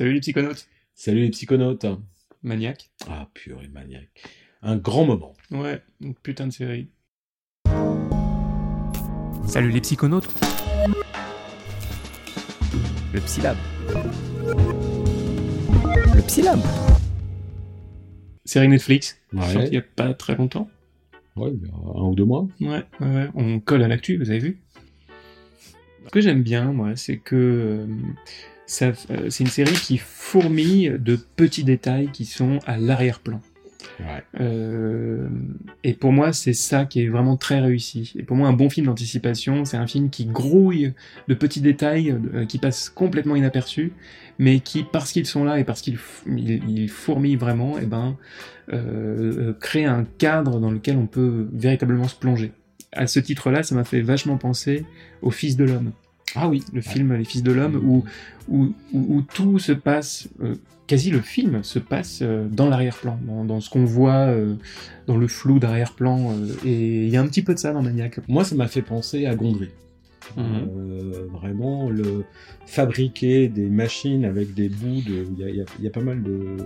Salut les psychonautes. Salut les psychonautes. Maniaque. Ah, purée, maniaque. Un grand moment. Ouais, une putain de série. Salut les psychonautes. Le Psylab. Le Psylab. Série Netflix. Ouais. Sortie il y a pas très longtemps. Ouais, il y a un ou deux mois. Ouais, ouais, ouais. On colle à l'actu, vous avez vu? Ce que j'aime bien, moi, c'est que euh, c'est une série qui fourmille de petits détails qui sont à l'arrière-plan. Ouais. Euh, et pour moi, c'est ça qui est vraiment très réussi. Et pour moi, un bon film d'anticipation, c'est un film qui grouille de petits détails euh, qui passent complètement inaperçus, mais qui, parce qu'ils sont là et parce qu'ils f- ils- ils fourmillent vraiment, et ben, euh, euh, créent un cadre dans lequel on peut véritablement se plonger. À ce titre-là, ça m'a fait vachement penser au Fils de l'homme. Ah oui. Le film Les Fils de l'homme, où, où, où, où tout se passe, euh, quasi le film se passe euh, dans l'arrière-plan, dans, dans ce qu'on voit, euh, dans le flou d'arrière-plan. euh, et il y a un petit peu de ça dans Maniac. Moi, ça m'a fait penser à Gondry. Mhm. Euh, vraiment, le fabriquer des machines avec des bouts de. Il y a, y y pas mal de.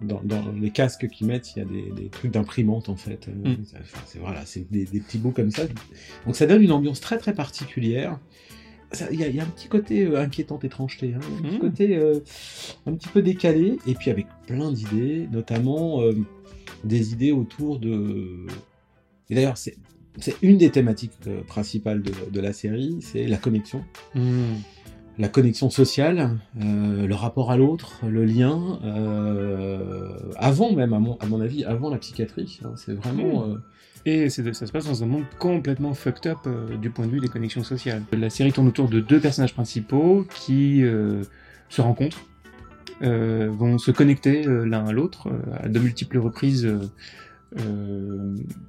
Dans, dans les casques qu'ils mettent, il y a des, des trucs d'imprimante en fait. Mhm. enfin, c'est voilà, c'est des, des petits bouts comme ça. Donc ça donne une ambiance très très particulière. Il y, a- il y a un petit côté euh, inquiétante étrangeté, hein, un petit Mhm. côté euh, un petit peu décalé, et puis avec plein d'idées, notamment euh, des idées autour de. Et d'ailleurs, c'est c'est une des thématiques euh, principales de, de la série, c'est la connexion. Hmm. La connexion sociale, le rapport à l'autre, le lien, avant même, à mon, à mon avis, avant la psychiatrie. hein, c'est vraiment... euh, Et ça se passe dans un monde complètement fucked up euh, du point de vue des connexions sociales. La série tourne autour de deux personnages principaux qui euh, se rencontrent, euh, vont se connecter l'un à l'autre à de multiples reprises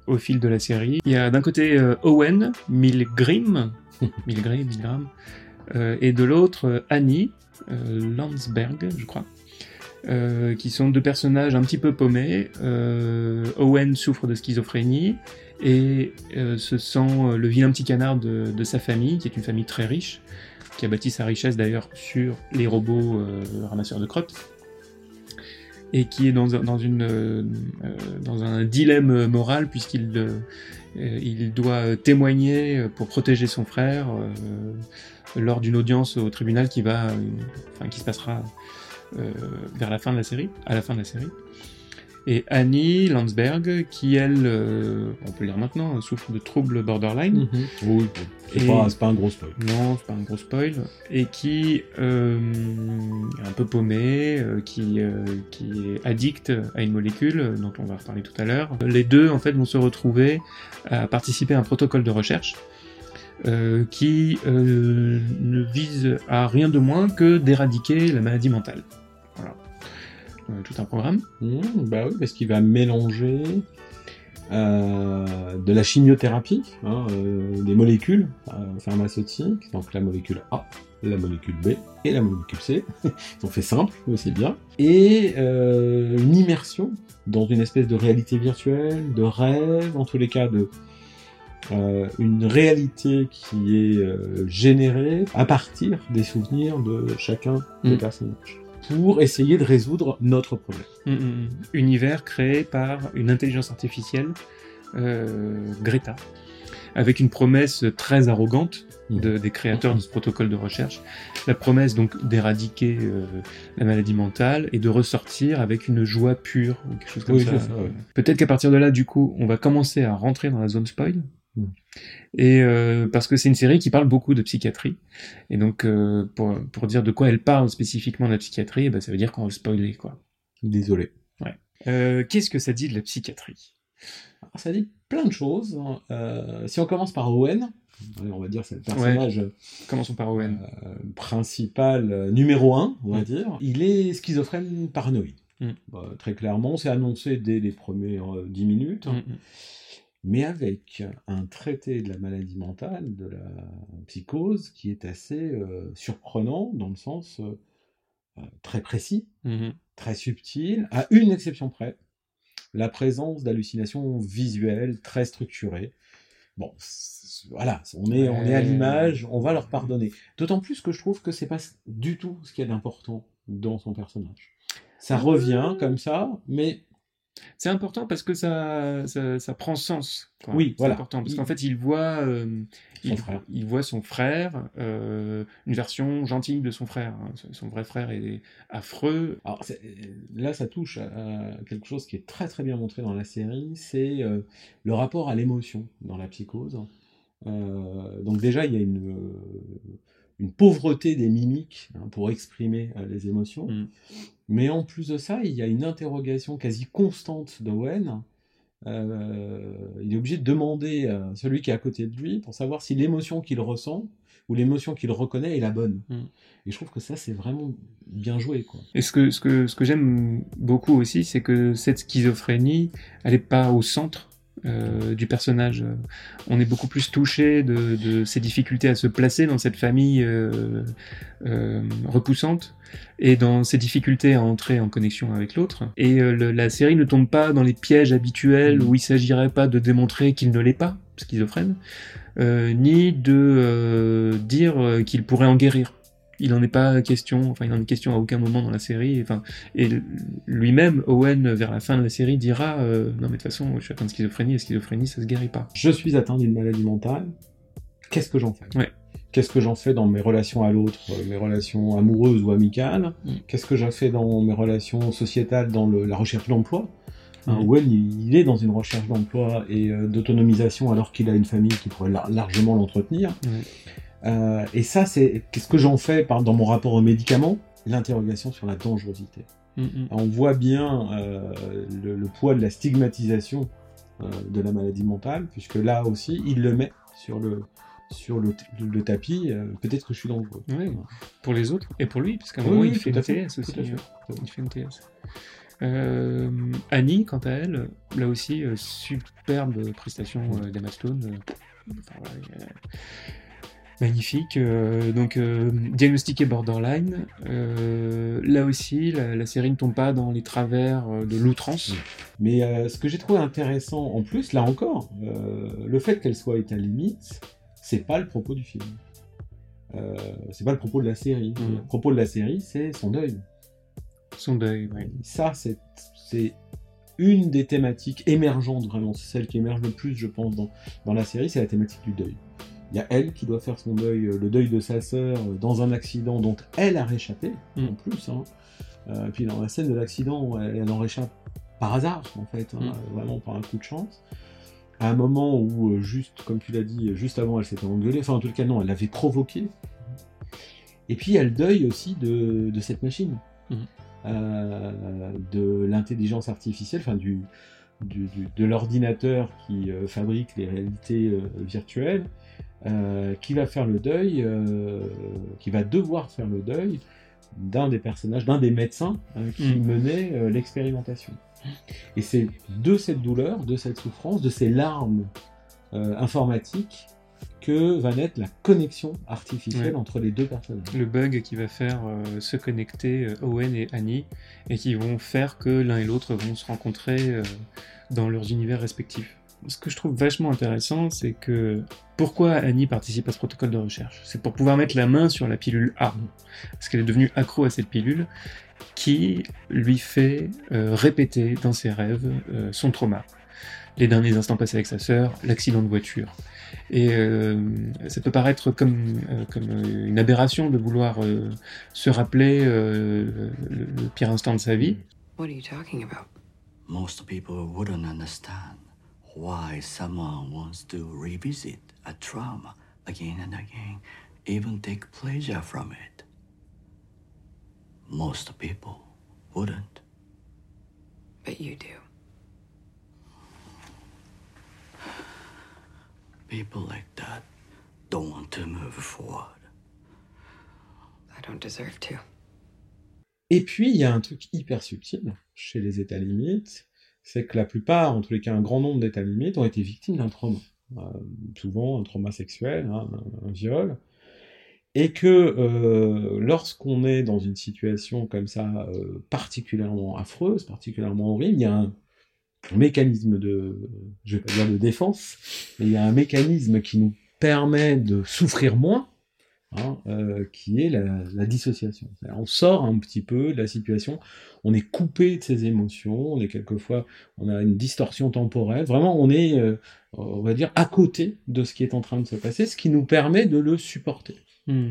au fil de la série. Il y a d'un côté Owen Milgrim, Milgrim, Milgram, et de l'autre Annie Landsberg, je crois. Euh, qui sont deux personnages un petit peu paumés. Euh, Owen souffre de schizophrénie et euh, se sent euh, le vilain petit canard de, de sa famille, qui est une famille très riche, qui a bâti sa richesse d'ailleurs sur les robots euh, ramasseurs de crottes, et qui est dans, dans, une, dans un dilemme moral puisqu'il il doit témoigner pour protéger son frère lors d'une audience au tribunal qui va, enfin qui se passera vers la fin de la série, à la fin de la série. Et Annie Landsberg, qui elle, euh, on peut le dire maintenant, souffre de troubles borderline. Oui, c'est Et- pas, c'est pas un gros spoil. Non, c'est pas un gros spoil. Et qui euh, est un peu paumé, euh, qui, euh, qui est addict à une molécule euh, dont on va reparler tout à l'heure. Les deux, en fait, vont se retrouver à participer à un protocole de recherche euh, qui euh, ne vise à rien de moins que d'éradiquer la maladie mentale. Voilà. Euh, tout un programme. Mmh, bah oui, parce qu'il va mélanger de la chimiothérapie, hein, des molécules pharmaceutiques, donc la molécule A, la molécule B et la molécule C. Ils ont fait simple, mais c'est bien. Et une immersion dans une espèce de réalité virtuelle, de rêve, en tous les cas de euh, une réalité qui est euh, générée à partir des souvenirs de chacun des Mm. personnages pour essayer de résoudre notre problème. Mm, mm, mm. Univers créé par une intelligence artificielle, euh, Greta, avec une promesse très arrogante de- des créateurs de ce protocole de recherche. La promesse donc d'éradiquer euh, la maladie mentale et de ressortir avec une joie pure ou quelque chose comme Oui, ça. ça, ouais. Peut-être qu'à partir de là, du coup, on va commencer à rentrer dans la zone spoil. Et euh, parce que c'est une série qui parle beaucoup de psychiatrie. Et donc, euh, pour, pour dire de quoi elle parle spécifiquement de la psychiatrie, eh ben, ça veut dire qu'on va le spoiler, quoi. Désolé. Euh, Qu'est-ce que ça dit de la psychiatrie? Alors, ça dit plein de choses. hein. Euh, si on commence par Owen, on va dire c'est le personnage Commençons par Owen. euh, principal euh, numéro un, on va Mm. dire. Il est schizophrène paranoïde. Mm. Bah, très clairement, c'est annoncé dès les premières euh, 10 minutes. Mm, mm. Mais avec un traité de la maladie mentale, de la psychose, qui est assez euh, surprenant dans le sens euh, euh, très précis, Mhm. très subtil, à une exception près, la présence d'hallucinations visuelles très structurées. Bon, voilà, on est, on est à l'image, on va leur pardonner. D'autant plus que je trouve que c'est pas du tout ce qu'il y a d'important dans son personnage. Ça revient comme ça, mais c'est important parce que ça, ça, prend sens. Oui, voilà. important parce qu'en fait, il voit, euh, il, il, voit son frère, euh, une version gentille de son frère. Hein. Son vrai frère est affreux. Alors, là, ça touche à quelque chose qui est très très bien montré dans la série, c'est euh, le rapport à l'émotion dans la psychose. donc déjà, il y a une une pauvreté des mimiques hein, pour exprimer les émotions. Mm. Mais en plus de ça, il y a une interrogation quasi constante d'Owen. Euh, il est obligé de demander à celui qui est à côté de lui pour savoir si l'émotion qu'il ressent ou l'émotion qu'il reconnaît est la bonne. Mm. Et je trouve que ça, c'est vraiment bien joué. Quoi. Et ce que, ce que, ce que j'aime beaucoup aussi, c'est que cette schizophrénie, elle n'est pas au centre euh, du personnage. On est beaucoup plus touché de, de, ses difficultés à se placer dans cette famille euh, euh, repoussante et dans ses difficultés à entrer en connexion avec l'autre. Et la série ne tombe pas dans les pièges habituels où il s'agirait pas de démontrer qu'il ne l'est pas, schizophrène, ni de dire qu'il pourrait en guérir il n'en est pas question, enfin il n'en est question à aucun moment dans la série, enfin, et lui-même, Owen, vers la fin de la série, dira euh, Non mais de toute façon, je suis atteint de schizophrénie, et schizophrénie, ça se guérit pas. Je suis atteint d'une maladie mentale, qu'est-ce que j'en fais? Ouais. Qu'est-ce que j'en fais dans mes relations à l'autre, euh, mes relations amoureuses ou amicales? Mm. Qu'est-ce que j'en fais dans mes relations sociétales, dans la recherche d'emploi? Mm. Owen, il, est dans une recherche d'emploi et euh, d'autonomisation alors qu'il a une famille qui pourrait largement l'entretenir. Euh, et ça, c'est qu'est-ce que j'en fais par, dans mon rapport aux médicaments? L'interrogation sur la dangerosité. Mm, mm. On voit bien euh, le, poids de la stigmatisation euh, de la maladie mentale, puisque là aussi, il le met sur le, sur le, tapis. Peut-être que je suis dangereux. Pour les autres et pour lui, parce qu'à un moment, il, fait une TS aussi, il fait une TS. Annie, quant à elle, là aussi, superbe prestation d'Emma Stone. Enfin, voilà, Magnifique. Euh, donc, euh, diagnostiqué borderline. Euh, là aussi, la, série ne tombe pas dans les travers de l'outrance. Mais ce que j'ai trouvé intéressant en plus, là encore, le fait qu'elle soit état limite, c'est pas le propos du film. c'est pas le propos de la série. Mm. Le propos de la série, c'est son deuil. Son deuil, oui. Ça, c'est une des thématiques émergentes, vraiment. C'est celle qui émerge le plus, je pense, dans, dans la série, c'est la thématique du deuil. Il y a elle qui doit faire son deuil, euh, le deuil de sa sœur euh, dans un accident dont elle a réchappé, mm. en plus. Hein. Euh, puis dans la scène de l'accident, elle, en réchappe par hasard, en fait, hein, mm. vraiment par un coup de chance. À un moment où, juste, comme tu l'as dit, juste avant, elle s'était engueulée, enfin en tout cas non, elle l'avait provoqué. Et puis il y a le deuil aussi de, cette machine, mm. de l'intelligence artificielle, enfin du, de l'ordinateur qui fabrique les réalités virtuelles, euh, qui va faire le deuil, euh, qui va devoir faire le deuil d'un des personnages, d'un des médecins hein, qui mm. menait euh, l'expérimentation. Et c'est de cette douleur, de cette souffrance, de ces larmes informatiques que va naître la connexion artificielle entre les deux personnages. Le bug qui va faire se connecter Owen et Annie et qui vont faire que l'un et l'autre vont se rencontrer dans leurs univers respectifs ce que je trouve vachement intéressant, c'est que pourquoi Annie participe à ce protocole de recherche? C'est pour pouvoir mettre la main sur la pilule A, parce qu'elle est devenue accro à cette pilule, qui lui fait euh, répéter dans ses rêves euh, son trauma. Les derniers instants passés avec sa sœur, l'accident de voiture. Et euh, ça peut paraître comme, comme une aberration de vouloir se rappeler le, le, pire instant de sa vie. What are you talking about? Most people wouldn't understand. Why someone wants to revisit a trauma again and again, even take pleasure from it. Most people wouldn't. But you do. People like that don't want to move forward. I don't deserve to. Et puis, il y a un truc hyper subtil chez les états limites, c'est que la plupart, en tous les cas un grand nombre d'états limites, ont été victimes d'un trauma. Euh, souvent un trauma sexuel, hein, un, viol. Et que euh, lorsqu'on est dans une situation comme ça euh, particulièrement affreuse, particulièrement horrible, il y a un mécanisme de, je vais pas dire de défense, mais il y a un mécanisme qui nous permet de souffrir moins, hein, euh, qui est la, dissociation. On sort un petit peu de la situation, on est coupé de ses émotions, on est quelquefois, on a une distorsion temporelle. Vraiment, on est, euh, on va dire, à côté de ce qui est en train de se passer, ce qui nous permet de le supporter. Hmm.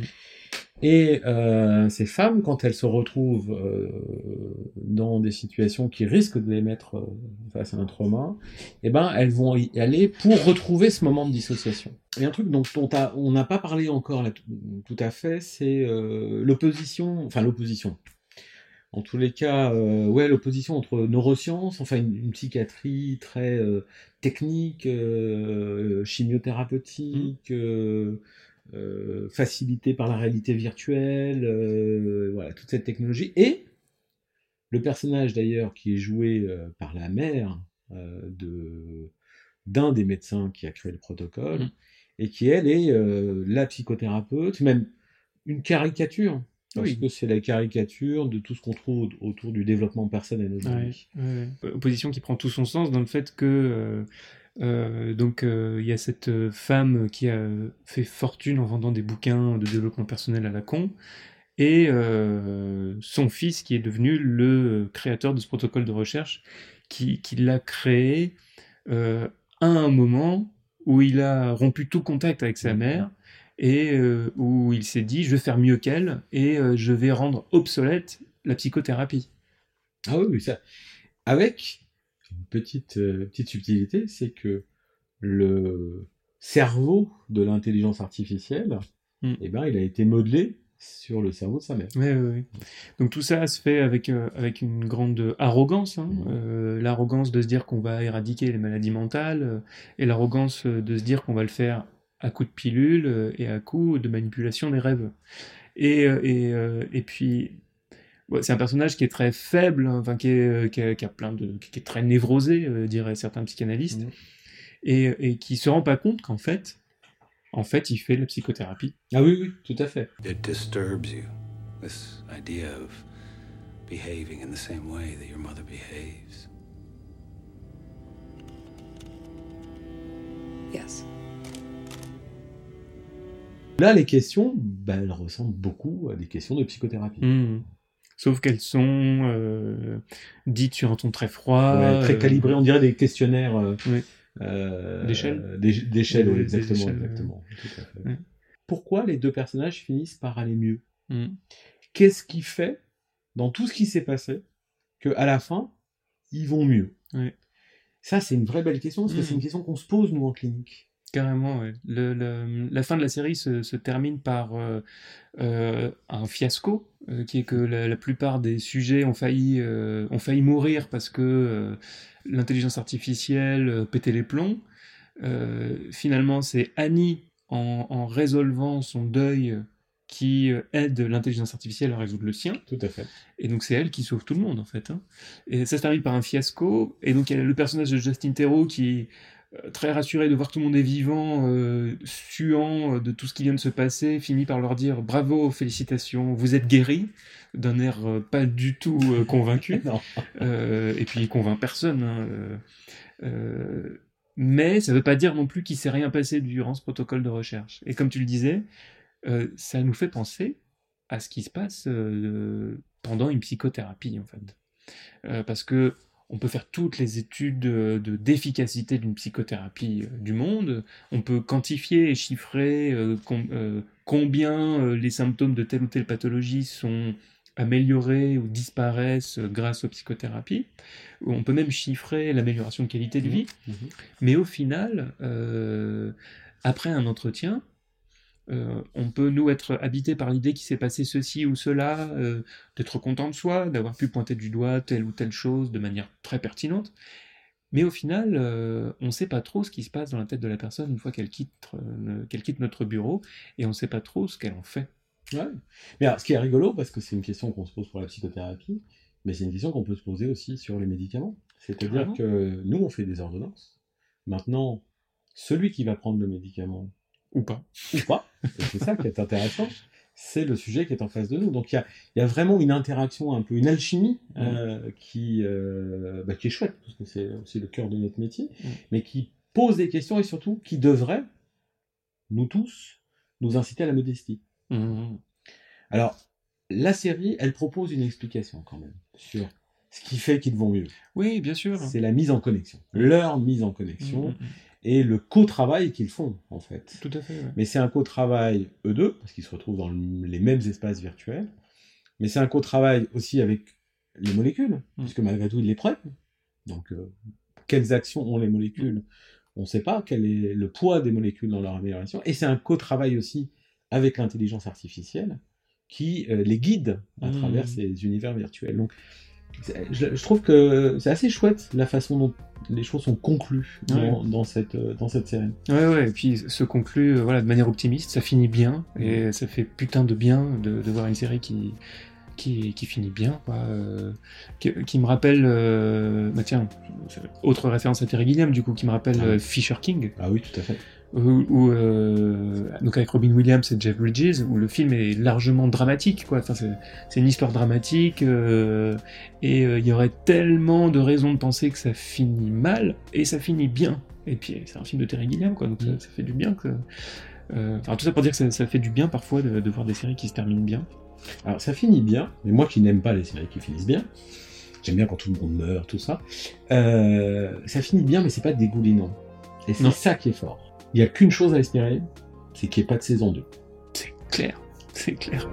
Et euh, ces femmes, quand elles se retrouvent euh, dans des situations qui risquent de les mettre euh, face à un trauma, eh ben, elles vont y aller pour retrouver ce moment de dissociation. Et un truc dont, on n'a pas parlé encore là, tout à fait, c'est l'opposition, enfin l'opposition. En tous les cas, ouais, l'opposition entre neurosciences, enfin une, psychiatrie très technique, chimiothérapeutique. Mmh. Euh, facilité par la réalité virtuelle, euh, voilà, toute cette technologie. Et le personnage d'ailleurs qui est joué euh, par la mère de d'un des médecins qui a créé le protocole, mmh. et qui elle est la psychothérapeute, même une caricature. Parce que c'est la caricature de tout ce qu'on trouve autour du développement personnel aujourd'hui. Opposition qui prend tout son sens dans le fait que euh, donc euh, il y a cette euh, femme qui a fait fortune en vendant des bouquins de développement personnel à la con, et son fils qui est devenu le créateur de ce protocole de recherche, qui, l'a créé à un moment où il a rompu tout contact avec sa mère et où il s'est dit je vais faire mieux qu'elle et je vais rendre obsolète la psychothérapie. Ah oui, ça. Avec une petite, euh, petite subtilité, c'est que le cerveau de l'intelligence artificielle, hmm. eh ben, il a été modelé sur le cerveau de sa mère. Oui, oui, oui. Donc tout ça se fait avec, euh, avec une grande arrogance. Hein. Hmm. Euh, l'arrogance de se dire qu'on va éradiquer les maladies mentales et l'arrogance de se dire qu'on va le faire à coup de pilule et à coup de manipulation des rêves. Et, et, et puis c'est un personnage qui est très faible, hein, enfin qui, est, qui, a, plein de, qui est très névrosé, euh, diraient certains psychanalystes, mmh. et, et qui se rend pas compte qu'en fait, en fait, il fait la psychothérapie. Ah oui, oui, tout à fait. It disturbs you, this idea of behaving in the same way that your mother behaves. Yes. Là, les questions, bah, elles ressemblent beaucoup à des questions de psychothérapie. Mmh sauf qu'elles sont euh, dites sur un ton très froid, très calibré, on dirait des questionnaires euh, d'échelle, d'échelle, exactement, exactement. Pourquoi les deux personnages finissent par aller mieux mm. Qu'est-ce qui fait dans tout ce qui s'est passé que à la fin ils vont mieux Ça, c'est une vraie belle question parce que c'est mm. une question qu'on se pose nous en clinique. Carrément, ouais. la fin de la série se, termine par euh, euh, un fiasco, euh, qui est que la, plupart des sujets ont failli, ont failli mourir parce que l'intelligence artificielle pétait les plombs. finalement, c'est Annie, en, résolvant son deuil, qui aide l'intelligence artificielle à résoudre le sien. Tout à fait. Et donc c'est elle qui sauve tout le monde en fait. Hein. Et ça se termine par un fiasco. Et donc il y a le personnage de Justin Theroux qui très rassuré de voir que tout le monde est vivant, euh, suant euh, de tout ce qui vient de se passer, finit par leur dire bravo, félicitations, vous êtes guéris, d'un air pas du tout convaincu. et puis il convainc personne. Hein, mais ça ne veut pas dire non plus qu'il s'est rien passé durant ce protocole de recherche. Et comme tu le disais, ça nous fait penser à ce qui se passe pendant une psychothérapie en fait. parce que on peut faire toutes les études de, d'efficacité d'une psychothérapie euh, du monde, on peut quantifier et chiffrer euh, euh, combien les symptômes de telle ou telle pathologie sont améliorés ou disparaissent grâce aux psychothérapies. On peut même chiffrer l'amélioration de qualité de mmh. vie. Mmh. Mais au final, après un entretien, euh, on peut nous être habité par l'idée qu'il s'est passé ceci ou cela, euh, d'être content de soi, d'avoir pu pointer du doigt telle ou telle chose de manière très pertinente. Mais au final, euh, on ne sait pas trop ce qui se passe dans la tête de la personne une fois qu'elle quitte, qu'elle quitte notre bureau, et on ne sait pas trop ce qu'elle en fait. Ouais. Mais alors, ce qui est rigolo, parce que c'est une question qu'on se pose pour la psychothérapie, mais c'est une question qu'on peut se poser aussi sur les médicaments. C'est-à-dire que nous, on fait des ordonnances. Maintenant, celui qui va prendre le médicament, ou pas. Ou pas. C'est ça qui est intéressant. C'est le sujet qui est en face de nous. Donc il y a, vraiment une interaction, un peu une alchimie euh, qui, euh, bah, qui est chouette, parce que c'est aussi le cœur de notre métier, mais qui pose des questions et surtout qui devrait, nous tous, nous inciter à la modestie. Mhm. Alors, la série, elle propose une explication quand même sur ce qui fait qu'ils vont mieux. Oui, bien sûr. C'est la mise en connexion. Leur mise en connexion. Et le co-travail qu'ils font, en fait. Tout à fait. ouais. Mais c'est un co-travail, eux deux, parce qu'ils se retrouvent dans le- les mêmes espaces virtuels. Mais c'est un co-travail aussi avec les molécules, Mm. puisque malgré tout, ils les prennent. Donc, euh, quelles actions ont les molécules On ne sait pas quel est le poids des molécules dans leur amélioration. Et c'est un co-travail aussi avec l'intelligence artificielle qui euh, les guide à Mm. travers ces univers virtuels. Donc, je, je trouve que c'est assez chouette la façon dont les choses sont conclues dans, dans cette, euh, dans cette série. Ouais, ouais, et puis se conclut euh, voilà, de manière optimiste, ça finit bien, et ça fait putain de bien de, de voir une série qui, qui, qui finit bien, quoi, euh, qui, qui me rappelle, euh, bah tiens, autre référence à Terry Gilliam, du coup, qui me rappelle Ah oui. Fisher King, Ah oui, tout à fait. Où, où, euh, donc avec Robin Williams et Jeff Bridges, où le film est largement dramatique, quoi. Enfin, c'est, une histoire dramatique, euh, et euh, il y aurait tellement de raisons de penser que ça finit mal, et ça finit bien. Et puis c'est un film de Terry Gilliam, quoi, donc ça, Mm. ça fait du bien que. Enfin, tout ça pour dire que ça, ça fait du bien parfois de, de voir des séries qui se terminent bien. Alors ça finit bien, mais moi qui n'aime pas les séries qui finissent bien, j'aime bien quand tout le monde meurt, tout ça, ça finit bien, mais c'est pas dégoulinant. Et c'est ça qui est fort. Il y a qu'une chose à espérer, c'est qu'il n'y ait pas de saison 2. C'est clair, c'est clair.